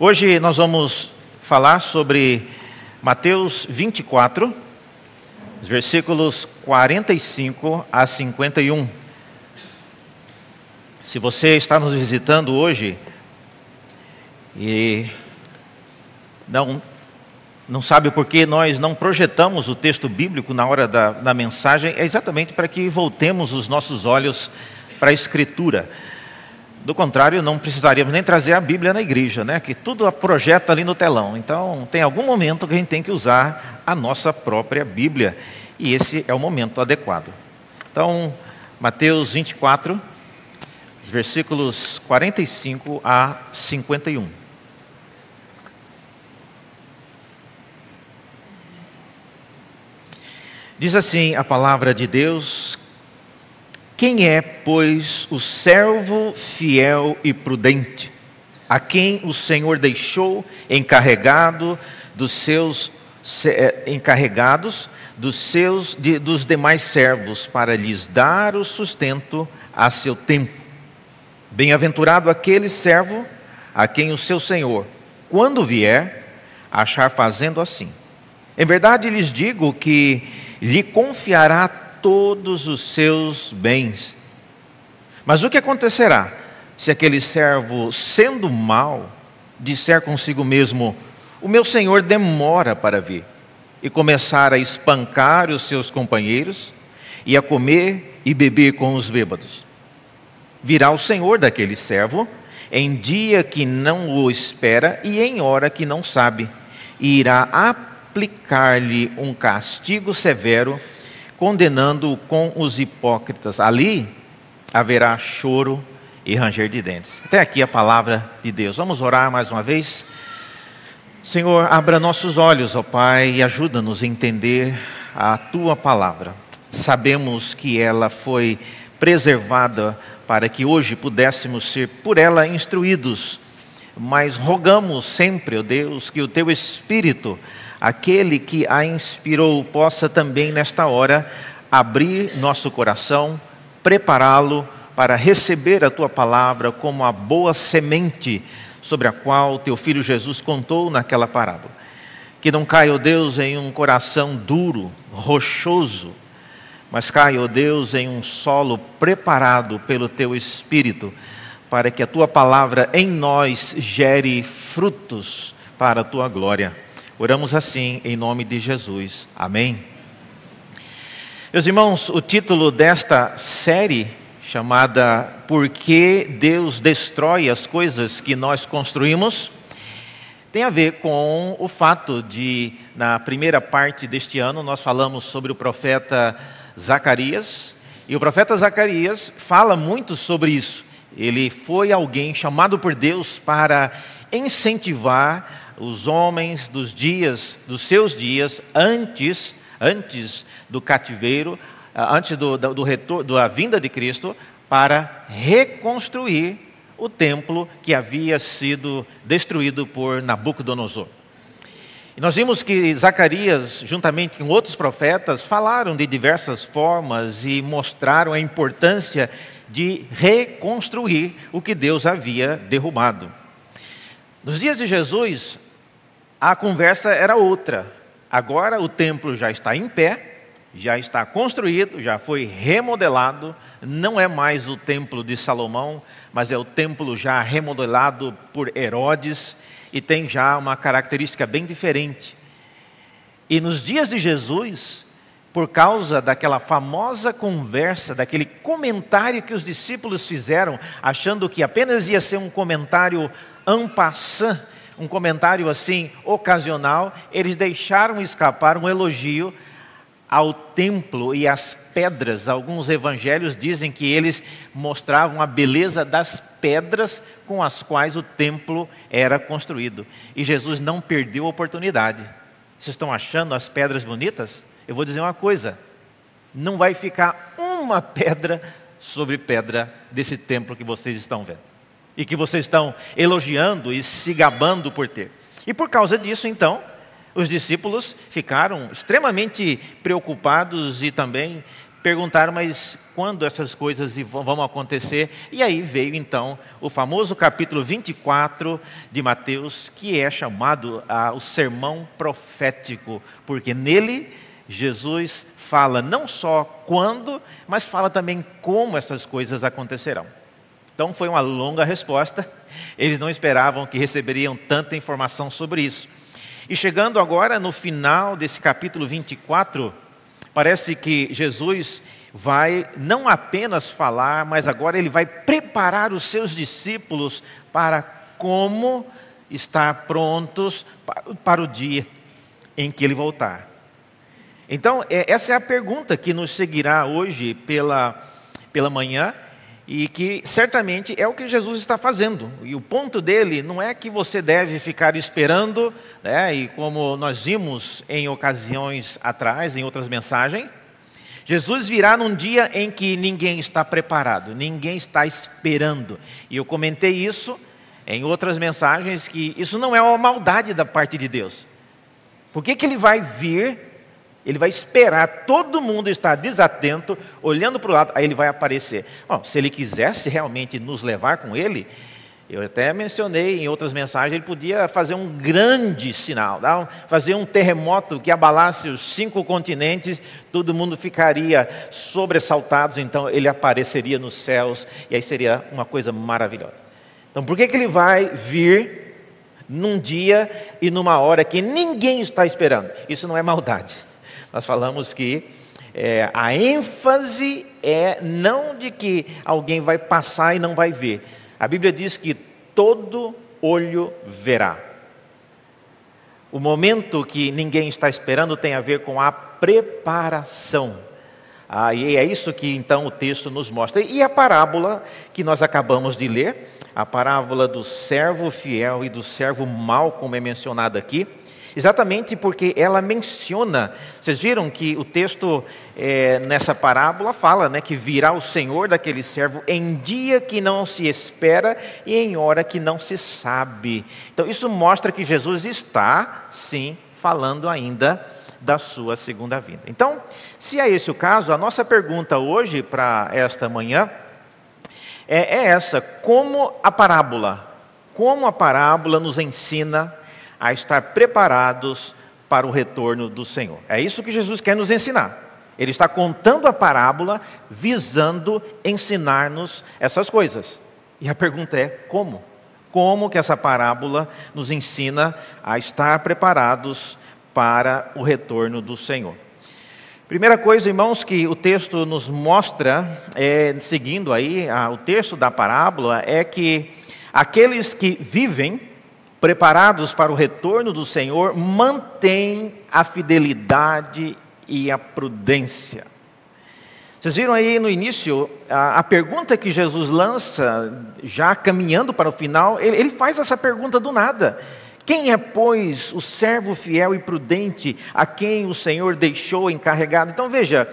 Hoje nós vamos falar sobre Mateus 24, versículos 45 a 51. Se você está nos visitando hoje e não, não sabe por que nós não projetamos o texto bíblico na hora da, da mensagem, é exatamente para que voltemos os nossos olhos para a Escritura. Do contrário, não precisaríamos nem trazer a Bíblia na igreja, né? que tudo projeta ali no telão. Então, tem algum momento que a gente tem que usar a nossa própria Bíblia. E esse é o momento adequado. Então, Mateus 24, versículos 45 a 51. Diz assim a palavra de Deus, quem é, pois, o servo fiel e prudente, a quem o Senhor deixou encarregado dos seus eh, encarregados dos seus de, dos demais servos para lhes dar o sustento a seu tempo? Bem-aventurado aquele servo a quem o seu Senhor, quando vier, achar fazendo assim. Em verdade lhes digo que lhe confiará todos os seus bens. Mas o que acontecerá se aquele servo, sendo mau, disser consigo mesmo: O meu senhor demora para vir, e começar a espancar os seus companheiros, e a comer e beber com os bêbados? Virá o senhor daquele servo em dia que não o espera e em hora que não sabe, e irá aplicar-lhe um castigo severo condenando-o com os hipócritas. Ali haverá choro e ranger de dentes. Até aqui a palavra de Deus. Vamos orar mais uma vez. Senhor, abra nossos olhos, ó Pai, e ajuda-nos a entender a tua palavra. Sabemos que ela foi preservada para que hoje pudéssemos ser por ela instruídos, mas rogamos sempre, ó Deus, que o teu Espírito aquele que a inspirou possa também nesta hora abrir nosso coração, prepará-lo para receber a tua palavra como a boa semente sobre a qual teu filho Jesus contou naquela parábola. Que não caia, ó oh Deus, em um coração duro, rochoso, mas caia, ó oh Deus, em um solo preparado pelo teu espírito, para que a tua palavra em nós gere frutos para a tua glória. Oramos assim em nome de Jesus. Amém. Meus irmãos, o título desta série, chamada Por que Deus destrói as coisas que nós construímos, tem a ver com o fato de, na primeira parte deste ano, nós falamos sobre o profeta Zacarias, e o profeta Zacarias fala muito sobre isso. Ele foi alguém chamado por Deus para incentivar os homens dos dias, dos seus dias, antes, antes do cativeiro, ah, antes do, do, do retorno, da vinda de Cristo, para reconstruir o templo que havia sido destruído por Nabucodonosor. E nós vimos que Zacarias, juntamente com outros profetas, falaram de diversas formas e mostraram a importância de reconstruir o que Deus havia derrubado. Nos dias de Jesus, a conversa era outra. Agora o templo já está em pé, já está construído, já foi remodelado, não é mais o templo de Salomão, mas é o templo já remodelado por Herodes e tem já uma característica bem diferente. E nos dias de Jesus, por causa daquela famosa conversa, daquele comentário que os discípulos fizeram, achando que apenas ia ser um comentário en passant, um comentário assim ocasional, eles deixaram escapar um elogio ao templo e às pedras. Alguns evangelhos dizem que eles mostravam a beleza das pedras com as quais o templo era construído. E Jesus não perdeu a oportunidade. Vocês estão achando as pedras bonitas? Eu vou dizer uma coisa: não vai ficar uma pedra sobre pedra desse templo que vocês estão vendo e que vocês estão elogiando e se gabando por ter. E por causa disso, então, os discípulos ficaram extremamente preocupados e também perguntaram, mas quando essas coisas vão acontecer? E aí veio então o famoso capítulo 24 de Mateus, que é chamado ah, o sermão profético, porque nele Jesus fala não só quando, mas fala também como essas coisas acontecerão. Então foi uma longa resposta, eles não esperavam que receberiam tanta informação sobre isso. E chegando agora no final desse capítulo 24, Parece que Jesus vai não apenas falar, mas agora ele vai preparar os seus discípulos para como estar prontos para o dia em que ele voltar. Então, é, essa é a pergunta que nos seguirá hoje pela, pela manhã e que certamente é o que Jesus está fazendo. E o ponto dele não é que você deve ficar esperando, né, e como nós vimos em ocasiões atrás, em outras mensagens, Jesus virá num dia em que ninguém está preparado, ninguém está esperando. E eu comentei isso em outras mensagens, que isso não é uma maldade da parte de Deus. Por que, que ele vai vir ele vai esperar todo mundo estar desatento, olhando para o lado, aí ele vai aparecer. Bom, se ele quisesse realmente nos levar com ele, eu até mencionei em outras mensagens, ele podia fazer um grande sinal, fazer um terremoto que abalasse os cinco continentes, todo mundo ficaria sobressaltado, então ele apareceria nos céus, e aí seria uma coisa maravilhosa. Então, por que, que ele vai vir num dia e numa hora que ninguém está esperando? Isso não é maldade. Nós falamos que é, a ênfase é não de que alguém vai passar e não vai ver. A Bíblia diz que todo olho verá. O momento que ninguém está esperando tem a ver com a preparação. Ah, e é isso que então o texto nos mostra. E a parábola que nós acabamos de ler, a parábola do servo fiel e do servo mau, como é mencionado aqui, Exatamente porque ela menciona, vocês viram que o texto é, nessa parábola fala né, que virá o Senhor daquele servo em dia que não se espera e em hora que não se sabe. Então isso mostra que Jesus está, sim, falando ainda da sua segunda vinda. Então, se é esse o caso, a nossa pergunta hoje para esta manhã é, é essa: como a parábola, como a parábola nos ensina a estar preparados para o retorno do Senhor. É isso que Jesus quer nos ensinar. Ele está contando a parábola visando ensinar-nos essas coisas. E a pergunta é: como? Como que essa parábola nos ensina a estar preparados para o retorno do Senhor? Primeira coisa, irmãos, que o texto nos mostra, é, seguindo aí a, o texto da parábola, é que aqueles que vivem preparados para o retorno do Senhor, mantém a fidelidade e a prudência. Vocês viram aí no início a, a, pergunta que Jesus lança, já caminhando para o final, ele, ele faz essa pergunta do nada. Quem é, pois, o servo fiel e prudente a quem o Senhor deixou encarregado? Então veja,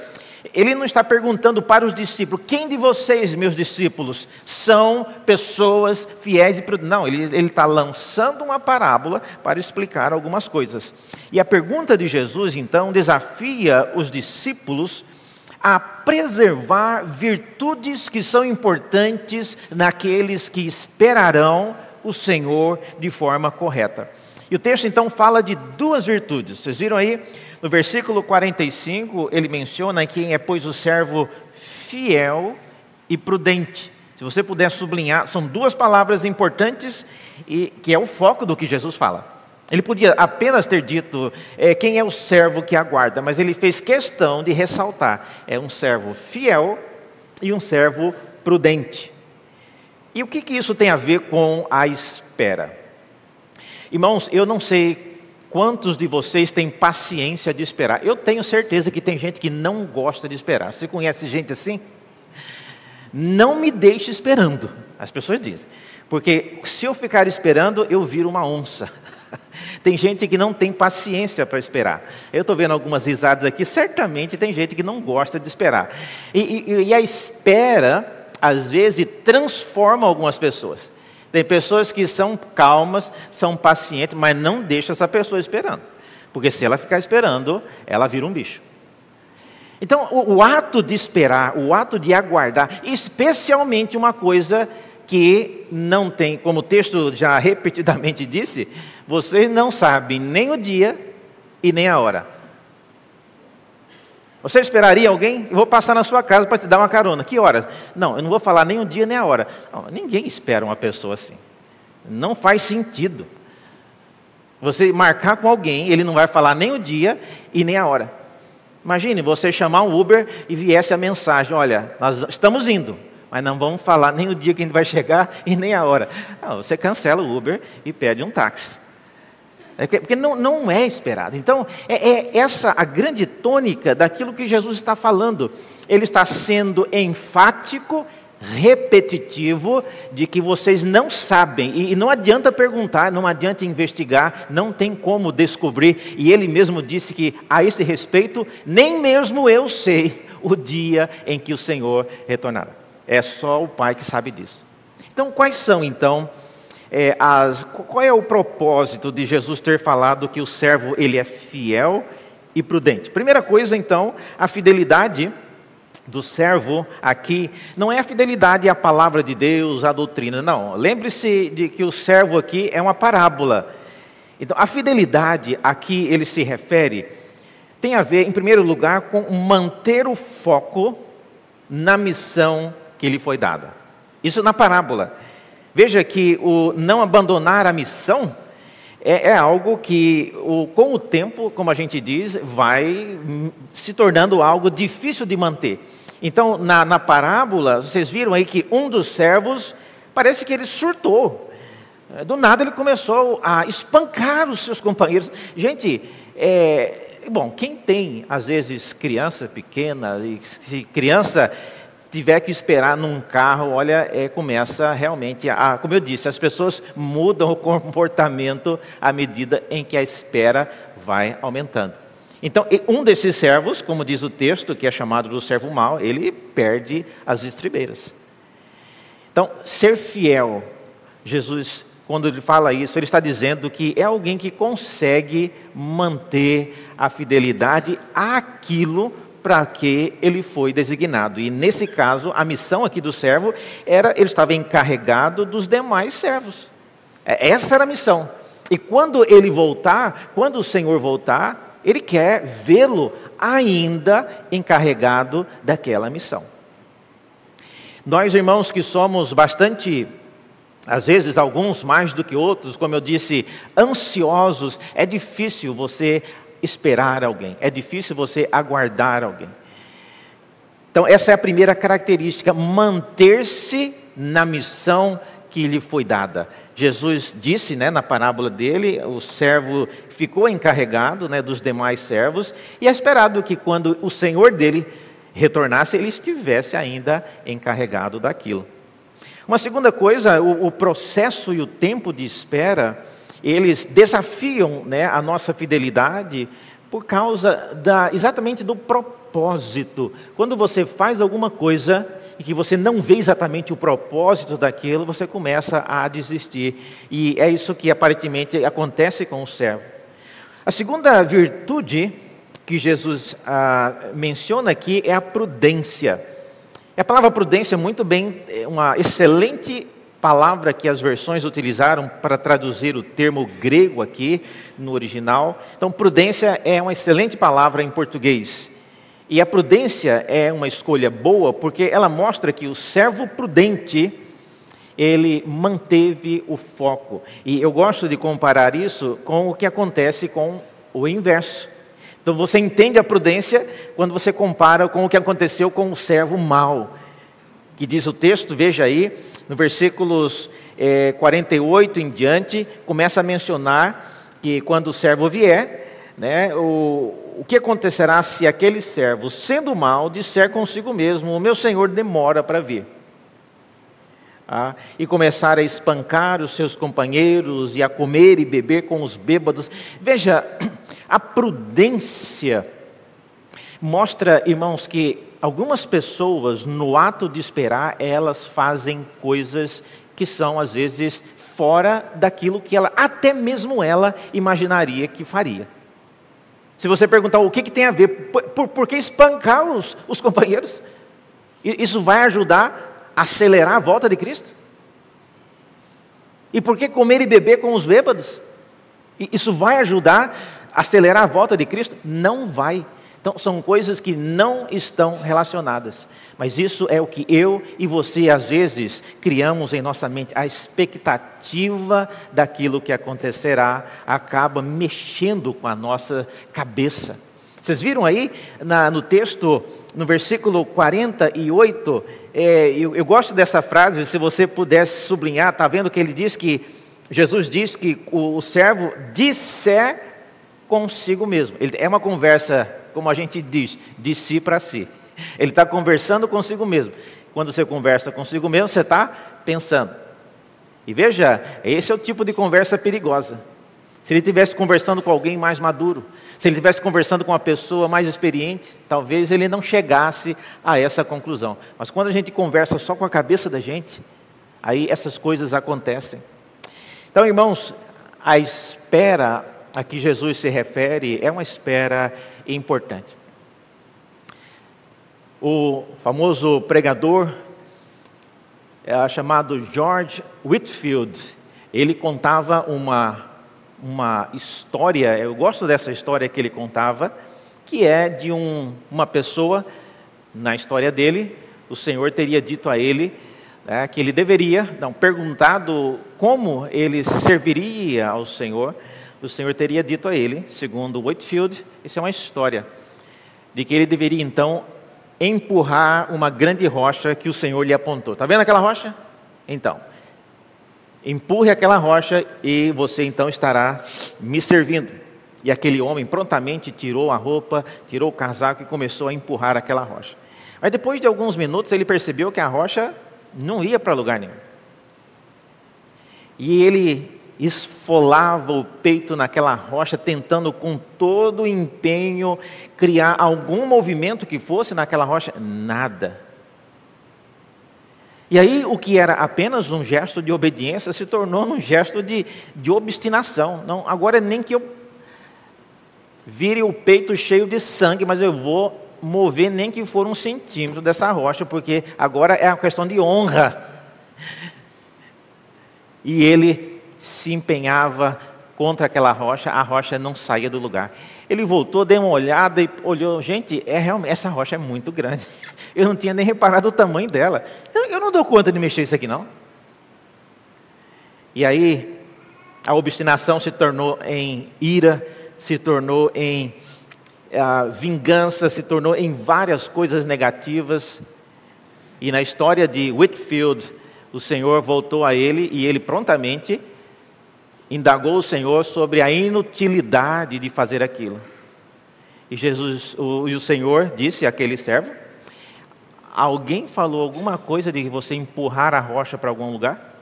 ele não está perguntando para os discípulos, quem de vocês, meus discípulos, são pessoas fiéis e prudentes? Não, ele, ele está lançando uma parábola para explicar algumas coisas. E a pergunta de Jesus, então, desafia os discípulos a preservar virtudes que são importantes naqueles que esperarão o Senhor de forma correta. E o texto então fala de duas virtudes. Vocês viram aí? No versículo 45, ele menciona quem é, pois, o servo fiel e prudente. Se você puder sublinhar, são duas palavras importantes e que é o foco do que Jesus fala. Ele podia apenas ter dito é, quem é o servo que aguarda, mas ele fez questão de ressaltar: é um servo fiel e um servo prudente. E o que, que isso tem a ver com a espera? Irmãos, eu não sei quantos de vocês têm paciência de esperar. Eu tenho certeza que tem gente que não gosta de esperar. Você conhece gente assim? Não me deixe esperando, as pessoas dizem. Porque se eu ficar esperando, eu viro uma onça. Tem gente que não tem paciência para esperar. Eu estou vendo algumas risadas aqui, certamente tem gente que não gosta de esperar. E, e, e a espera, às vezes, transforma algumas pessoas. Tem pessoas que são calmas, são pacientes, mas não deixa essa pessoa esperando. Porque se ela ficar esperando, ela vira um bicho. Então, o, o, ato de esperar, o ato de aguardar, especialmente uma coisa que não tem, como o texto já repetidamente disse, vocês não sabem nem o dia e nem a hora. Você esperaria alguém? Eu vou passar na sua casa para te dar uma carona. Que horas? Não, eu não vou falar nem o dia nem a hora. Não, ninguém espera uma pessoa assim. Não faz sentido. Você marcar com alguém, ele não vai falar nem o dia e nem a hora. Imagine você chamar um Uber e viesse a mensagem: olha, nós estamos indo, mas não vamos falar nem o dia que a gente vai chegar e nem a hora. Não, você cancela o Uber e pede um táxi. É porque não, não é esperado. Então, é, é essa a grande tônica daquilo que Jesus está falando. Ele está sendo enfático, repetitivo, de que vocês não sabem. E, e não adianta perguntar, não adianta investigar, não tem como descobrir. E ele mesmo disse que, a esse respeito, nem mesmo eu sei o dia em que o Senhor retornará. É só o Pai que sabe disso. Então, quais são, então, é, as, qual é o propósito de Jesus ter falado que o servo ele é fiel e prudente? Primeira coisa, então, a fidelidade do servo aqui não é a fidelidade à palavra de Deus, à doutrina, não. Lembre-se de que o servo aqui é uma parábola. Então, a fidelidade a que ele se refere tem a ver, em primeiro lugar, com manter o foco na missão que lhe foi dada. Isso na parábola. Veja que o não abandonar a missão é, é algo que, o, com o tempo, como a gente diz, vai se tornando algo difícil de manter. Então, na, na parábola, vocês viram aí que um dos servos parece que ele surtou. Do nada ele começou a espancar os seus companheiros. Gente, é, bom, quem tem às vezes criança pequena, e se criança tiver que esperar num carro, olha, é, começa realmente a, como eu disse, as pessoas mudam o comportamento à medida em que a espera vai aumentando. Então, um desses servos, como diz o texto, que é chamado do servo mau, ele perde as estribeiras. Então, ser fiel, Jesus, quando ele fala isso, ele está dizendo que é alguém que consegue manter a fidelidade àquilo para que ele foi designado. E nesse caso, a missão aqui do servo era, ele estava encarregado dos demais servos. É, essa era a missão. E quando ele voltar, quando o Senhor voltar, ele quer vê-lo ainda encarregado daquela missão. Nós, irmãos, que somos bastante às vezes, alguns mais do que outros, como eu disse, ansiosos, é difícil você esperar alguém, é difícil você aguardar alguém. Então, essa é a primeira característica, manter-se na missão que lhe foi dada. Jesus disse, né, na parábola dele, o servo ficou encarregado, né, dos demais servos, e é esperado que quando o senhor dele retornasse, ele estivesse ainda encarregado daquilo. Uma segunda coisa, o, o processo e o tempo de espera eles desafiam né, a nossa fidelidade por causa da, exatamente do propósito. Quando você faz alguma coisa e que você não vê exatamente o propósito daquilo, você começa a desistir. E é isso que aparentemente acontece com o servo. A segunda virtude que Jesus ah, menciona aqui é a prudência. A palavra prudência é muito bem, é uma excelente palavra que as versões utilizaram para traduzir o termo grego aqui no original. Então, prudência é uma excelente palavra em português. E a prudência é uma escolha boa porque ela mostra que o servo prudente ele manteve o foco. E eu gosto de comparar isso com o que acontece com o inverso. Então você entende a prudência quando você compara com o que aconteceu com o servo mau. Que diz o texto, veja aí, no versículos é, 48 em diante, começa a mencionar que quando o servo vier, né, o, o que acontecerá se aquele servo, sendo mal, disser consigo mesmo: O meu senhor demora para vir. Ah, e começar a espancar os seus companheiros e a comer e beber com os bêbados. Veja, a prudência mostra, irmãos, que algumas pessoas, no ato de esperar, elas fazem coisas que são, às vezes, fora daquilo que ela, até mesmo ela, imaginaria que faria. Se você perguntar o que, que tem a ver, por, por, por que espancar os, os companheiros? Isso vai ajudar a acelerar a volta de Cristo? E por que comer e beber com os bêbados? Isso vai ajudar a acelerar a volta de Cristo? Não vai. Então, são coisas que não estão relacionadas. Mas isso é o que eu e você, às vezes, criamos em nossa mente. A expectativa daquilo que acontecerá acaba mexendo com a nossa cabeça. Vocês viram aí na, no texto, no versículo 48, é, eu, eu gosto dessa frase, se você pudesse sublinhar, está vendo que ele diz que, Jesus diz que o, o servo disser consigo mesmo. Ele, é uma conversa, como a gente diz, de si para si. Ele está conversando consigo mesmo. Quando você conversa consigo mesmo, você está pensando. E veja, esse é o tipo de conversa perigosa. Se ele estivesse conversando com alguém mais maduro, se ele estivesse conversando com uma pessoa mais experiente, talvez ele não chegasse a essa conclusão. Mas quando a gente conversa só com a cabeça da gente, aí essas coisas acontecem. Então, irmãos, a espera a que Jesus se refere é uma espera importante. O famoso pregador é, chamado George Whitfield, ele contava uma, uma história, eu gosto dessa história que ele contava, que é de um, uma pessoa, na história dele, o Senhor teria dito a ele né, que ele deveria, não, perguntado como ele serviria ao Senhor, o Senhor teria dito a ele, segundo Whitfield, isso é uma história, de que ele deveria então empurrar uma grande rocha que o Senhor lhe apontou. Está vendo aquela rocha? Então, empurre aquela rocha e você então estará me servindo. E aquele homem prontamente tirou a roupa, tirou o casaco e começou a empurrar aquela rocha. Mas depois de alguns minutos ele percebeu que a rocha não ia para lugar nenhum. E ele esfolava o peito naquela rocha, tentando com todo o empenho criar algum movimento que fosse naquela rocha, nada. E aí, o que era apenas um gesto de obediência se tornou um gesto de, de obstinação. Não, agora nem que eu vire o peito cheio de sangue, mas eu vou mover nem que for um centímetro dessa rocha, porque agora é uma questão de honra. E ele se empenhava contra aquela rocha, a rocha não saía do lugar. Ele voltou, deu uma olhada e olhou, gente, é realmente, essa rocha é muito grande. Eu não tinha nem reparado o tamanho dela. Eu, eu não dou conta de mexer isso aqui não. E aí a obstinação se tornou em ira, se tornou em vingança, se tornou em várias coisas negativas. E na história de Whitfield, o Senhor voltou a ele e ele prontamente indagou o Senhor sobre a inutilidade de fazer aquilo. E Jesus, o, e o Senhor disse àquele servo: Alguém falou alguma coisa de você empurrar a rocha para algum lugar?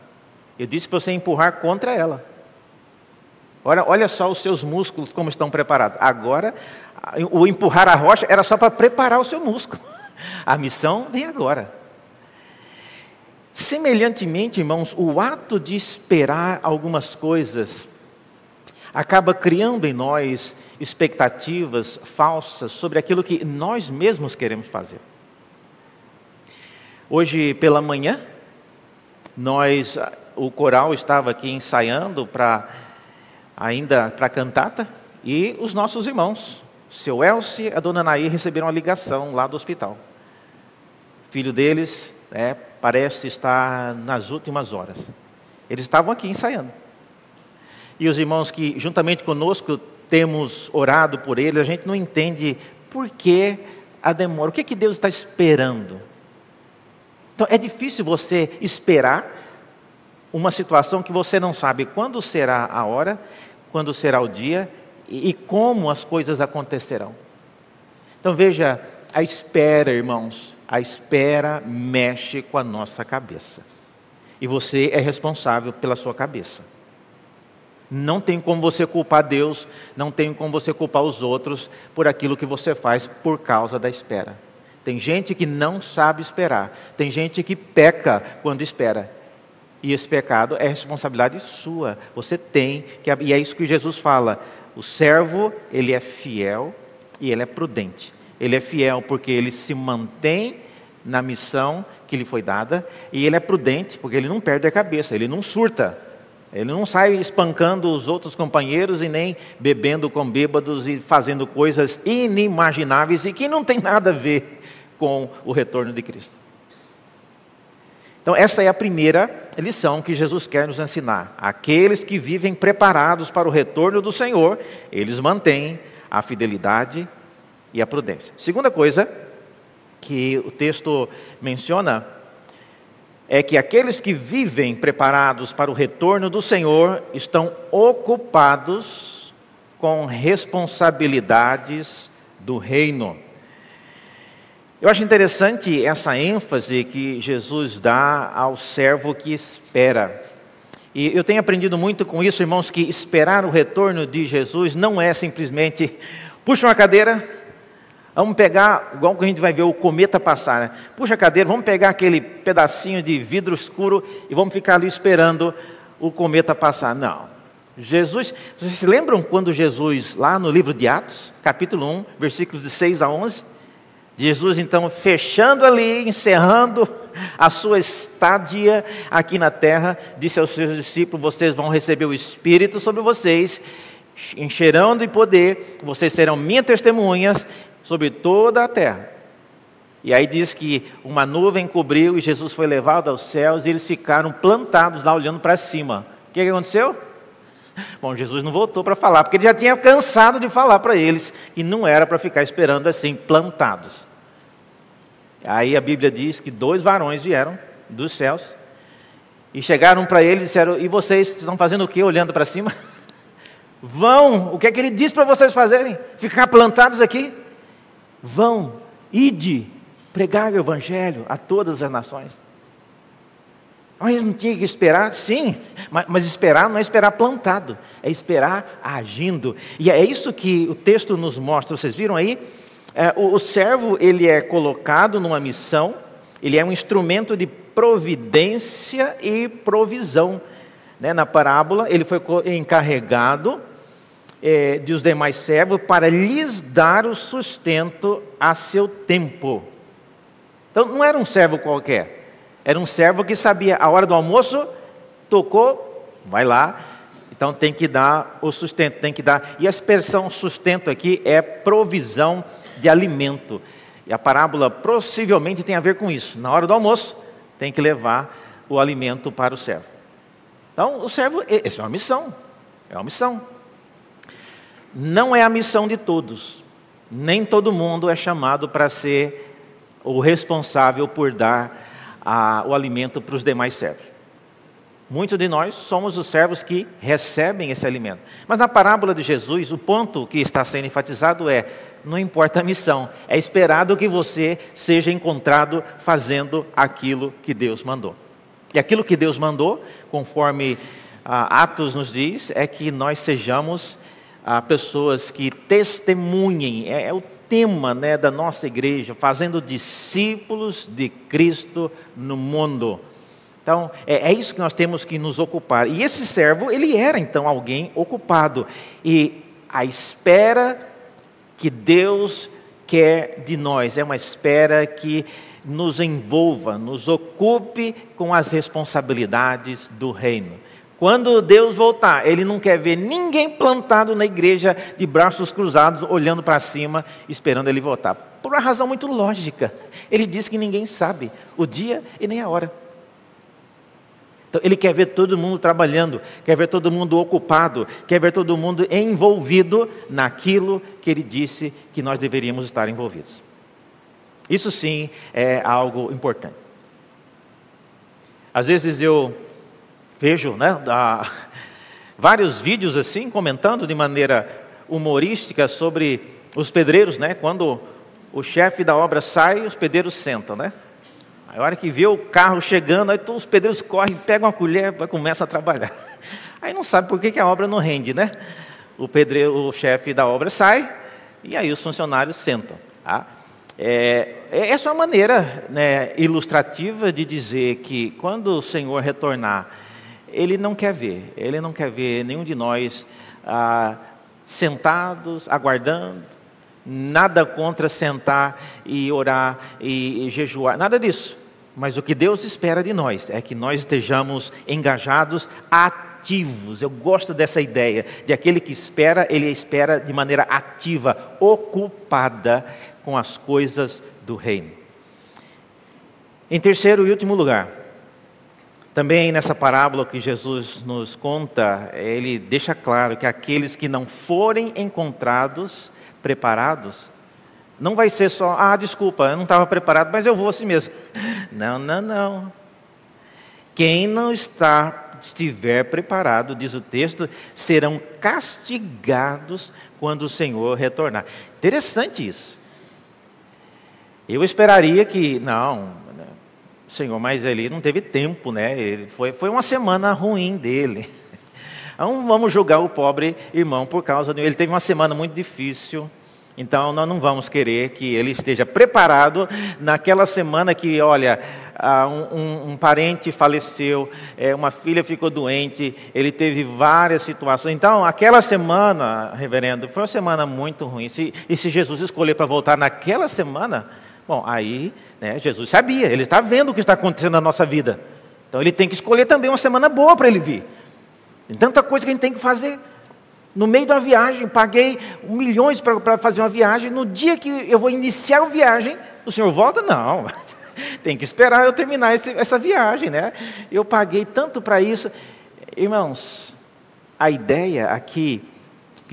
Eu disse para você empurrar contra ela. Olha, olha só os seus músculos como estão preparados. Agora, o empurrar a rocha era só para preparar o seu músculo. A missão vem agora. Semelhantemente, irmãos, o ato de esperar algumas coisas acaba criando em nós expectativas falsas sobre aquilo que nós mesmos queremos fazer. Hoje pela manhã, nós, o coral estava aqui ensaiando para ainda para a cantata e os nossos irmãos, seu Elcio e a dona Nair receberam uma ligação lá do hospital. O filho deles é, parece estar nas últimas horas. Eles estavam aqui ensaiando. E os irmãos que, juntamente conosco, temos orado por eles, a gente não entende por que a demora. O que, é que Deus está esperando? Então, é difícil você esperar uma situação que você não sabe quando será a hora, quando será o dia e, e como as coisas acontecerão. Então, veja, a espera, irmãos, a espera mexe com a nossa cabeça. E você é responsável pela sua cabeça. Não tem como você culpar Deus, não tem como você culpar os outros por aquilo que você faz por causa da espera. Tem gente que não sabe esperar, tem gente que peca quando espera. E esse pecado é responsabilidade sua. Você tem que, e é isso que Jesus fala: O servo, ele é fiel e ele é prudente. Ele é fiel porque ele se mantém na missão que lhe foi dada, e ele é prudente porque ele não perde a cabeça, ele não surta. Ele não sai espancando os outros companheiros e nem bebendo com bêbados e fazendo coisas inimagináveis e que não tem nada a ver com o retorno de Cristo. Então, essa é a primeira lição que Jesus quer nos ensinar. Aqueles que vivem preparados para o retorno do Senhor, eles mantêm a fidelidade e a prudência. Segunda coisa que o texto menciona é que aqueles que vivem preparados para o retorno do Senhor estão ocupados com responsabilidades do reino. Eu acho interessante essa ênfase que Jesus dá ao servo que espera. E eu tenho aprendido muito com isso, irmãos, que esperar o retorno de Jesus não é simplesmente puxa uma cadeira, Vamos pegar, igual que a gente vai ver o cometa passar, né? Puxa a cadeira, vamos pegar aquele pedacinho de vidro escuro e vamos ficar ali esperando o cometa passar. Não. Jesus, vocês se lembram quando Jesus, lá no livro de Atos, capítulo 1, versículos de 6 a 11, Jesus então fechando ali, encerrando a sua estadia aqui na terra, disse aos seus discípulos: Vocês vão receber o Espírito sobre vocês, encherão de poder, vocês serão minhas testemunhas sobre toda a terra. E aí diz que uma nuvem cobriu e Jesus foi levado aos céus e eles ficaram plantados lá olhando para cima. O que, que aconteceu? Bom, Jesus não voltou para falar, porque ele já tinha cansado de falar para eles que não era para ficar esperando assim, plantados. Aí a Bíblia diz que dois varões vieram dos céus e chegaram para ele e disseram: E vocês estão fazendo o que olhando para cima? Vão, o que é que ele disse para vocês fazerem? Ficar plantados aqui? Vão, ide, pregar o Evangelho a todas as nações. Mas não tinha que esperar? Sim, mas, esperar não é esperar plantado, é esperar agindo. E é isso que o texto nos mostra. Vocês viram aí? É, o, o servo ele é colocado numa missão, ele é um instrumento de providência e provisão. Né? Na parábola, ele foi encarregado é, de os demais servos para lhes dar o sustento a seu tempo. Então não era um servo qualquer, era um servo que sabia a hora do almoço, tocou, vai lá, então tem que dar o sustento, tem que dar. E a expressão sustento aqui é provisão de alimento. E a parábola possivelmente tem a ver com isso. Na hora do almoço, tem que levar o alimento para o servo. Então, o servo, essa é uma missão. É uma missão não é a missão de todos. Nem todo mundo é chamado para ser o responsável por dar a, o alimento para os demais servos. Muitos de nós somos os servos que recebem esse alimento. Mas na parábola de Jesus, o ponto que está sendo enfatizado é: não importa a missão, é esperado que você seja encontrado fazendo aquilo que Deus mandou. E aquilo que Deus mandou, conforme ah, Atos nos diz, é que nós sejamos a pessoas que testemunhem, é, é o tema né, da nossa igreja, fazendo discípulos de Cristo no mundo. Então, é, é, isso que nós temos que nos ocupar. E esse servo, ele era então alguém ocupado. E a espera que Deus quer de nós é uma espera que nos envolva, nos ocupe com as responsabilidades do reino. Quando Deus voltar, Ele não quer ver ninguém plantado na igreja de braços cruzados, olhando para cima, esperando Ele voltar. Por uma razão muito lógica. Ele diz que ninguém sabe o dia e nem a hora. Então, ele quer ver todo mundo trabalhando, quer ver todo mundo ocupado, quer ver todo mundo envolvido naquilo que ele disse que nós deveríamos estar envolvidos. Isso sim é algo importante. Às vezes eu vejo né, da, vários vídeos assim, comentando de maneira humorística sobre os pedreiros, né? Quando o chefe da obra sai, os pedreiros sentam, né? Aí, a hora que vê o carro chegando, aí todos os pedreiros correm, pegam a colher e começam a trabalhar. Aí não sabe por que, que a obra não rende, né? O pedreiro, o chefe da obra sai e aí os funcionários sentam. Tá? É, essa é uma maneira né, ilustrativa de dizer que quando o Senhor retornar ele não quer ver, ele não quer ver nenhum de nós ah, sentados, aguardando. Nada contra sentar e orar e, e jejuar, nada disso. Mas o que Deus espera de nós é que nós estejamos engajados, ativos. Eu gosto dessa ideia de aquele que espera, ele espera de maneira ativa, ocupada com as coisas do reino. Em terceiro e último lugar, também nessa parábola que Jesus nos conta, ele deixa claro que aqueles que não forem encontrados preparados, não vai ser só, ah, desculpa, eu não estava preparado, mas eu vou assim mesmo. Não, não, não. Quem não está, estiver preparado, diz o texto, serão castigados quando o Senhor retornar. Interessante isso. Eu esperaria que, não, Senhor, mas ele não teve tempo, né? Ele foi, foi uma semana ruim dele. Então vamos julgar o pobre irmão por causa de ele teve uma semana muito difícil. Então, nós não vamos querer que ele esteja preparado naquela semana que, olha, um, um, um parente faleceu, é, uma filha ficou doente, ele teve várias situações. Então, aquela semana, reverendo, foi uma semana muito ruim. E se Jesus escolher para voltar naquela semana, bom, aí né, Jesus sabia, ele está vendo o que está acontecendo na nossa vida. Então, ele tem que escolher também uma semana boa para ele vir. Tem tanta coisa que a gente tem que fazer. No meio da viagem, paguei milhões para fazer uma viagem. No dia que eu vou iniciar a viagem, o senhor volta? Não. Tem que esperar eu terminar esse, essa viagem, né? Eu paguei tanto para isso. Irmãos, a ideia aqui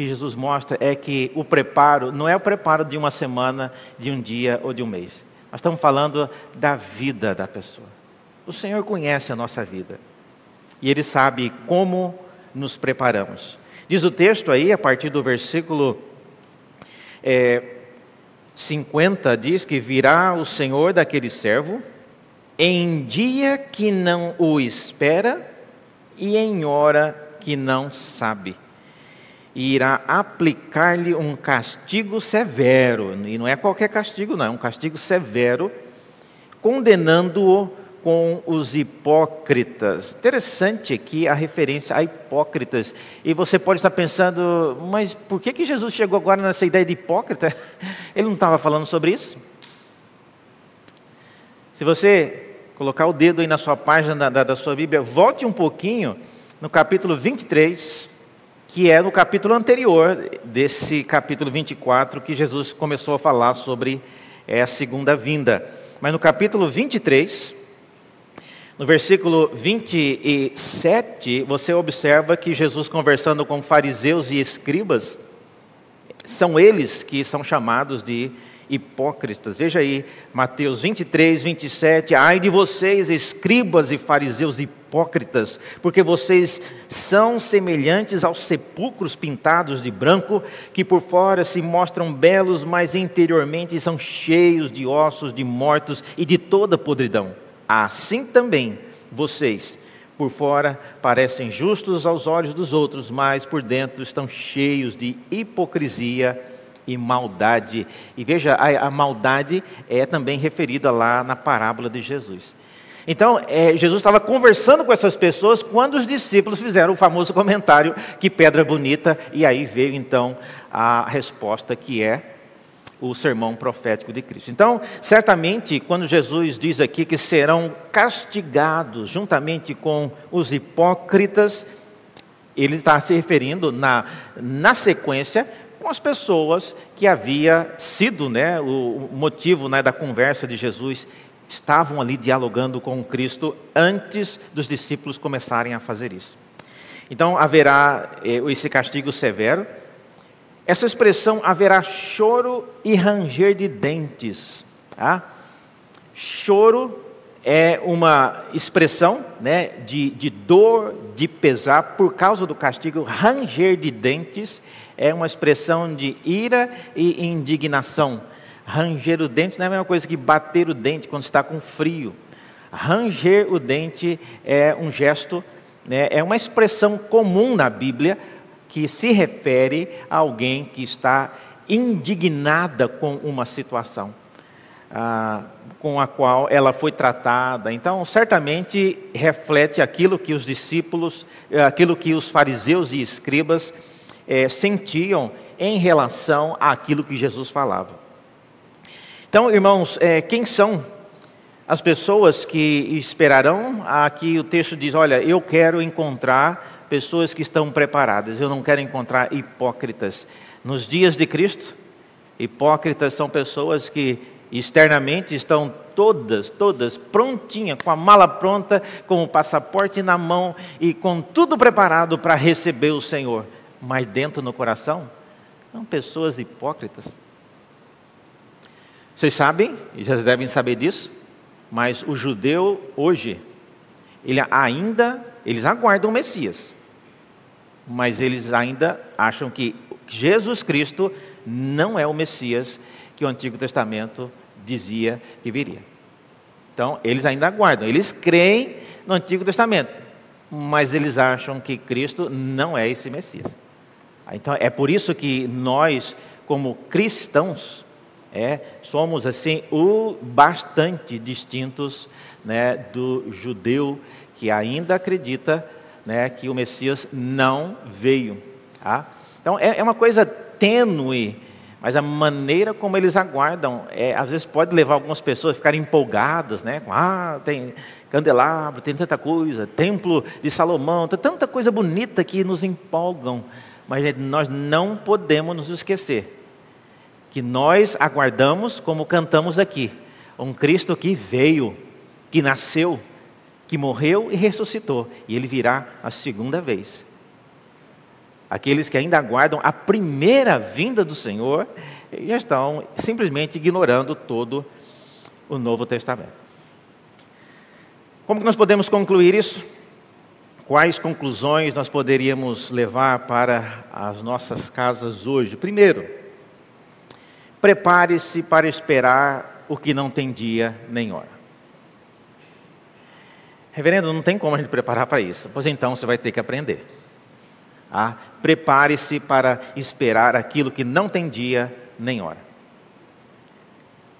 que Jesus mostra é que o preparo não é o preparo de uma semana, de um dia ou de um mês. Nós estamos falando da vida da pessoa. O Senhor conhece a nossa vida. E Ele sabe como nos preparamos. Diz o texto aí, a partir do versículo é, 50, diz que virá o Senhor daquele servo em dia que não o espera e em hora que não sabe. E irá aplicar-lhe um castigo severo, e não é qualquer castigo, não, é um castigo severo, condenando-o com os hipócritas. Interessante aqui a referência a hipócritas. E você pode estar pensando, mas por que, que Jesus chegou agora nessa ideia de hipócrita? Ele não estava falando sobre isso? Se você colocar o dedo aí na sua página da, da, da sua Bíblia, volte um pouquinho no capítulo 23, que é no capítulo anterior desse capítulo 24, que Jesus começou a falar sobre é, a segunda vinda. Mas no capítulo 23, no versículo 27, você observa que Jesus conversando com fariseus e escribas, são eles que são chamados de hipócritas. Veja aí, Mateus 23, 27. Ai de vocês, escribas e fariseus hipócritas, porque vocês são semelhantes aos sepulcros pintados de branco, que por fora se mostram belos, mas interiormente são cheios de ossos de mortos e de toda podridão. Assim também vocês, por fora, parecem justos aos olhos dos outros, mas por dentro estão cheios de hipocrisia e maldade. E veja, a, a maldade é também referida lá na parábola de Jesus. Então, é, Jesus estava conversando com essas pessoas quando os discípulos fizeram o famoso comentário: que pedra bonita, e aí veio então a resposta que é o sermão profético de Cristo. Então, certamente, quando Jesus diz aqui que serão castigados juntamente com os hipócritas, ele está se referindo na, na sequência com as pessoas que havia sido né, o motivo né, da conversa de Jesus, estavam ali dialogando com Cristo antes dos discípulos começarem a fazer isso. Então haverá eh, esse castigo severo, essa expressão haverá choro e ranger de dentes. Tá? Choro é uma expressão né, de, de dor, de pesar por causa do castigo. Ranger de dentes é uma expressão de ira e indignação. Ranger o dente não é a mesma coisa que bater o dente quando está com frio. Ranger o dente é um gesto, né, é uma expressão comum na Bíblia que se refere a alguém que está indignada com uma situação ah, com a qual ela foi tratada. Então, certamente reflete aquilo que os discípulos, aquilo que os fariseus e escribas é, sentiam em relação àquilo que Jesus falava. Então, irmãos, é, quem são as pessoas que esperarão? Aqui o texto diz: Olha, eu quero encontrar pessoas que estão preparadas, eu não quero encontrar hipócritas. Nos dias de Cristo, hipócritas são pessoas que externamente estão todas, todas prontinhas, com a mala pronta, com o passaporte na mão e com tudo preparado para receber o Senhor. Mas dentro no coração, são pessoas hipócritas. Vocês sabem, e já devem saber disso, mas o judeu hoje, ele ainda, eles aguardam o Messias, mas eles ainda acham que Jesus Cristo não é o Messias que o Antigo Testamento dizia que viria. Então, eles ainda aguardam, eles creem no Antigo Testamento, mas eles acham que Cristo não é esse Messias. Então, é por isso que nós, como cristãos, é, somos assim o bastante distintos né, do judeu que ainda acredita né, que o Messias não veio. Tá? Então é, é, uma coisa tênue, mas a maneira como eles aguardam, é, às vezes pode levar algumas pessoas a ficarem empolgadas, né? Ah, tem candelabro, tem tanta coisa, templo de Salomão, tem tanta coisa bonita que nos empolgam, mas é, nós não podemos nos esquecer que nós aguardamos, como cantamos aqui, um Cristo que veio, que nasceu, que morreu e ressuscitou, e ele virá a segunda vez. Aqueles que ainda aguardam a primeira vinda do Senhor, já estão simplesmente ignorando todo o Novo Testamento. Como que nós podemos concluir isso? Quais conclusões nós poderíamos levar para as nossas casas hoje? Primeiro, Prepare-se para esperar o que não tem dia nem hora. Reverendo, não tem como a gente preparar para isso. Pois então você vai ter que aprender. Ah, Prepare-se para esperar aquilo que não tem dia nem hora.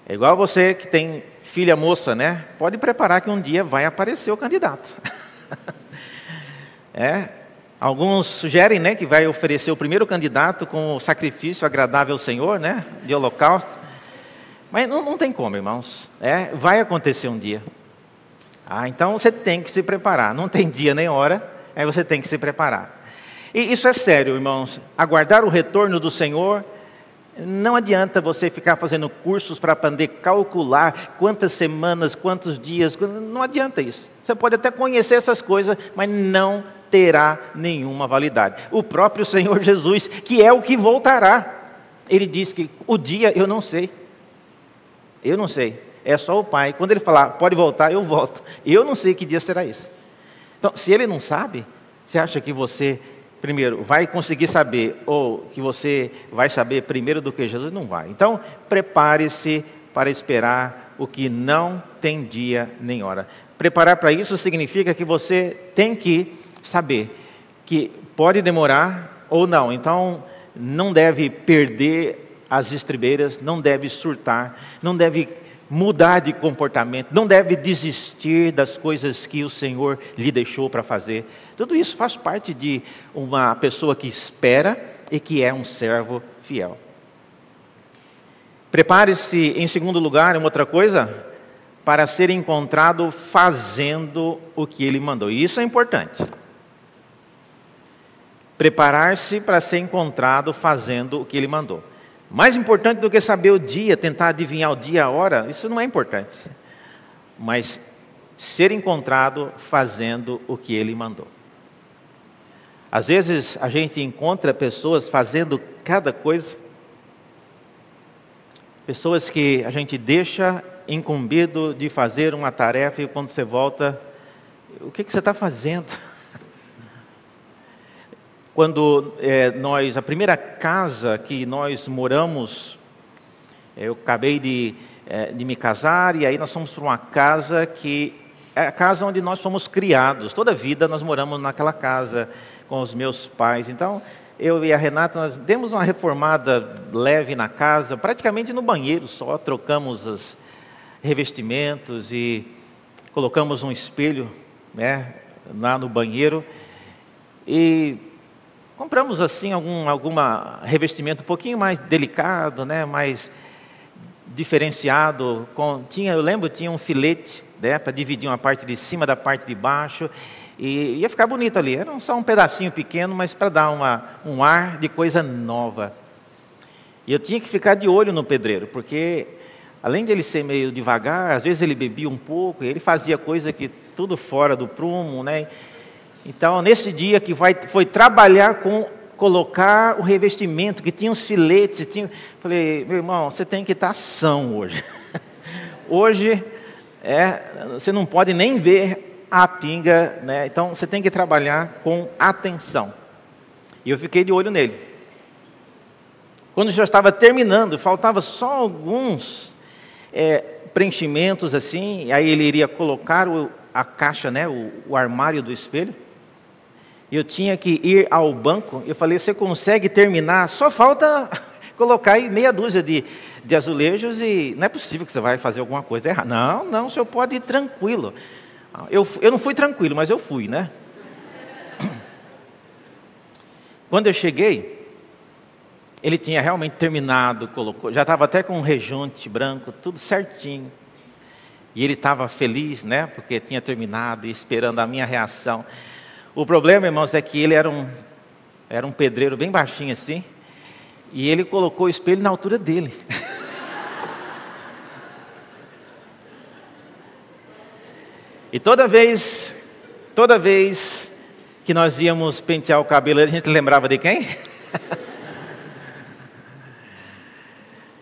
É igual você que tem filha moça, né? Pode preparar que um dia vai aparecer o candidato. é, Alguns sugerem né, que vai oferecer o primeiro candidato com o sacrifício agradável ao Senhor, né, de holocausto. Mas não, não tem como, irmãos. É, vai acontecer um dia. Ah, então você tem que se preparar. Não tem dia nem hora, aí você tem que se preparar. E isso é sério, irmãos. Aguardar o retorno do Senhor, não adianta você ficar fazendo cursos para poder calcular quantas semanas, quantos dias. Não adianta isso. Você pode até conhecer essas coisas, mas não terá nenhuma validade. O próprio Senhor Jesus, que é o que voltará, ele diz que o dia eu não sei. Eu não sei. É só o Pai. Quando ele falar, pode voltar, eu volto. Eu não sei que dia será isso. Então, se ele não sabe, você acha que você, primeiro, vai conseguir saber, ou que você vai saber primeiro do que Jesus? Não vai. Então, prepare-se para esperar o que não tem dia nem hora. Preparar para isso significa que você tem que saber que pode demorar ou não. Então, não deve perder as estribeiras, não deve surtar, não deve mudar de comportamento, não deve desistir das coisas que o Senhor lhe deixou para fazer. Tudo isso faz parte de uma pessoa que espera e que é um servo fiel. Prepare-se, em segundo lugar, uma outra coisa, para ser encontrado fazendo o que ele mandou. E isso é importante. Preparar-se para ser encontrado fazendo o que ele mandou. Mais importante do que saber o dia, tentar adivinhar o dia, a hora, isso não é importante. Mas ser encontrado fazendo o que ele mandou. Às vezes a gente encontra pessoas fazendo cada coisa, pessoas que a gente deixa incumbido de fazer uma tarefa e quando você volta, o que, que você está fazendo? Quando é, nós, a primeira casa que nós moramos, eu acabei de, é, de me casar e aí nós fomos para uma casa que é a casa onde nós fomos criados. Toda a vida nós moramos naquela casa com os meus pais. Então, eu e a Renata, nós demos uma reformada leve na casa, praticamente no banheiro só, trocamos os revestimentos e colocamos um espelho né, lá no banheiro. E compramos assim algum alguma revestimento um pouquinho mais delicado, né, mais diferenciado. Com, tinha, eu lembro, tinha um filete né, para dividir uma parte de cima da parte de baixo. E ia ficar bonito ali. Era só um pedacinho pequeno, mas para dar uma, um ar de coisa nova. E eu tinha que ficar de olho no pedreiro, porque além de ele ser meio devagar, às vezes ele bebia um pouco, ele fazia coisa que tudo fora do prumo, né? Então, nesse dia que vai, foi trabalhar com colocar o revestimento, que tinha os filetes, tinha, falei, meu irmão, você tem que estar são hoje. hoje, é, você não pode nem ver a pinga, né? Então, você tem que trabalhar com atenção. E eu fiquei de olho nele. Quando já estava terminando, faltava só alguns é, preenchimentos assim, aí ele iria colocar o, a caixa, né, o, o armário do espelho eu tinha que ir ao banco. Eu falei: você consegue terminar? Só falta colocar aí meia dúzia de, de azulejos e não é possível que você vai fazer alguma coisa errada. Não, não, o senhor pode ir tranquilo. Eu, eu não fui tranquilo, mas eu fui, né? Quando eu cheguei, ele tinha realmente terminado, colocou, já estava até com um rejunte branco, tudo certinho. E ele estava feliz, né? Porque tinha terminado e esperando a minha reação. O problema, irmãos, é que ele era um, era um pedreiro bem baixinho assim, e ele colocou o espelho na altura dele. e toda vez, toda vez que nós íamos pentear o cabelo, a gente lembrava de quem?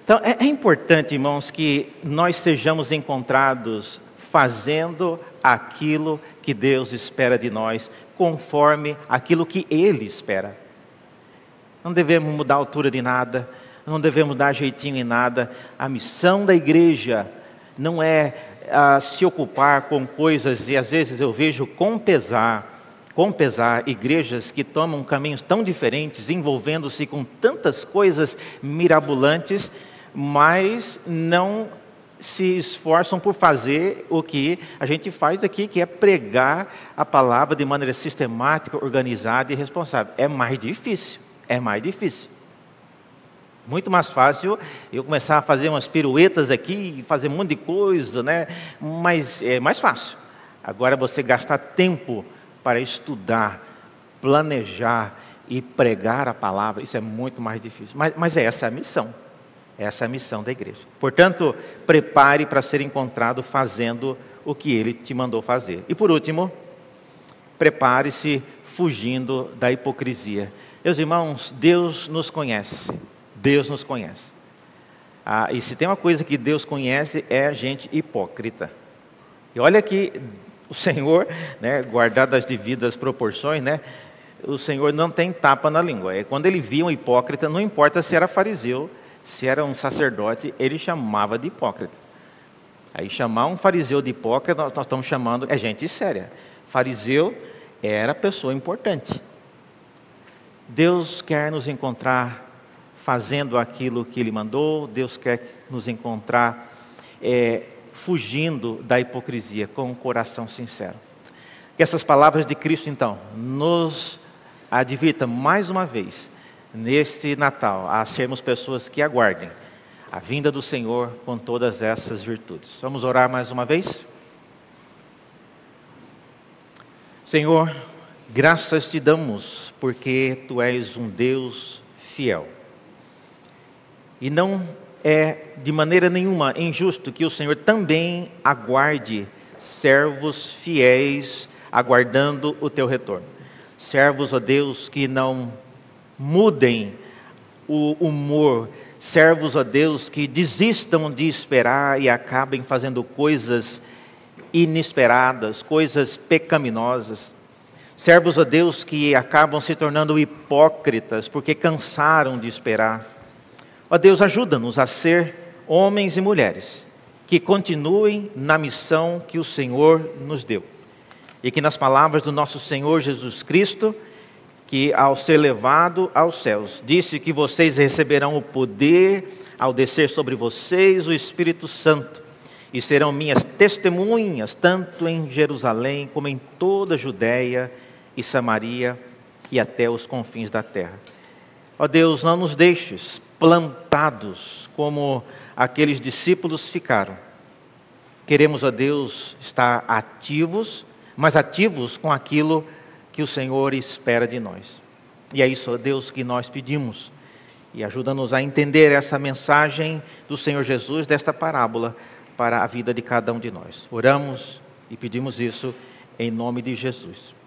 então é, é importante, irmãos, que nós sejamos encontrados fazendo aquilo que Deus espera de nós, conforme aquilo que Ele espera. Não devemos mudar a altura de nada, não devemos dar jeitinho em nada. A missão da igreja não é ah, se ocupar com coisas, e às vezes eu vejo com pesar, com pesar, igrejas que tomam caminhos tão diferentes, envolvendo-se com tantas coisas mirabolantes, mas não se esforçam por fazer o que a gente faz aqui, que é pregar a palavra de maneira sistemática, organizada e responsável. É mais difícil, é mais difícil. Muito mais fácil eu começar a fazer umas piruetas aqui, fazer um monte de coisa, né? Mas é mais fácil. Agora você gastar tempo para estudar, planejar e pregar a palavra, isso é muito mais difícil. Mas, mas é essa a missão. Essa é a missão da igreja. Portanto, prepare para ser encontrado fazendo o que ele te mandou fazer. E por último, prepare-se fugindo da hipocrisia. Meus irmãos, Deus nos conhece. Deus nos conhece. Ah, e se tem uma coisa que Deus conhece é a gente hipócrita. E olha que o Senhor, né, guardado as devidas proporções, né, o Senhor não tem tapa na língua. É quando ele via um hipócrita, não importa se era fariseu, se era um sacerdote, ele chamava de hipócrita. Aí chamar um fariseu de hipócrita, nós, estamos chamando, é gente séria. Fariseu era pessoa importante. Deus quer nos encontrar fazendo aquilo que Ele mandou, Deus quer nos encontrar é, fugindo da hipocrisia, com um coração sincero. Que essas palavras de Cristo, então, nos advirtam mais uma vez neste Natal a sermos pessoas que aguardem a vinda do Senhor com todas essas virtudes. Vamos orar mais uma vez? Senhor, graças te damos porque tu és um Deus fiel. E não é de maneira nenhuma injusto que o Senhor também aguarde servos fiéis aguardando o teu retorno. Servos, ó Deus, que não mudem o humor, servos a Deus que desistam de esperar e acabem fazendo coisas inesperadas, coisas pecaminosas. Servos a Deus que acabam se tornando hipócritas porque cansaram de esperar. Ó Deus, ajuda-nos a ser homens e mulheres que continuem na missão que o Senhor nos deu. E que nas palavras do nosso Senhor Jesus Cristo, que ao ser levado aos céus, disse que vocês receberão o poder ao descer sobre vocês o Espírito Santo, e serão minhas testemunhas, tanto em Jerusalém como em toda a Judéia e Samaria e até os confins da terra. Ó Deus, não nos deixes plantados como aqueles discípulos ficaram. Queremos, ó Deus, estar ativos, mas ativos com aquilo que o Senhor espera de nós. E é isso, Deus, que nós pedimos. E ajuda-nos a entender essa mensagem do Senhor Jesus, desta parábola, para a vida de cada um de nós. Oramos e pedimos isso em nome de Jesus.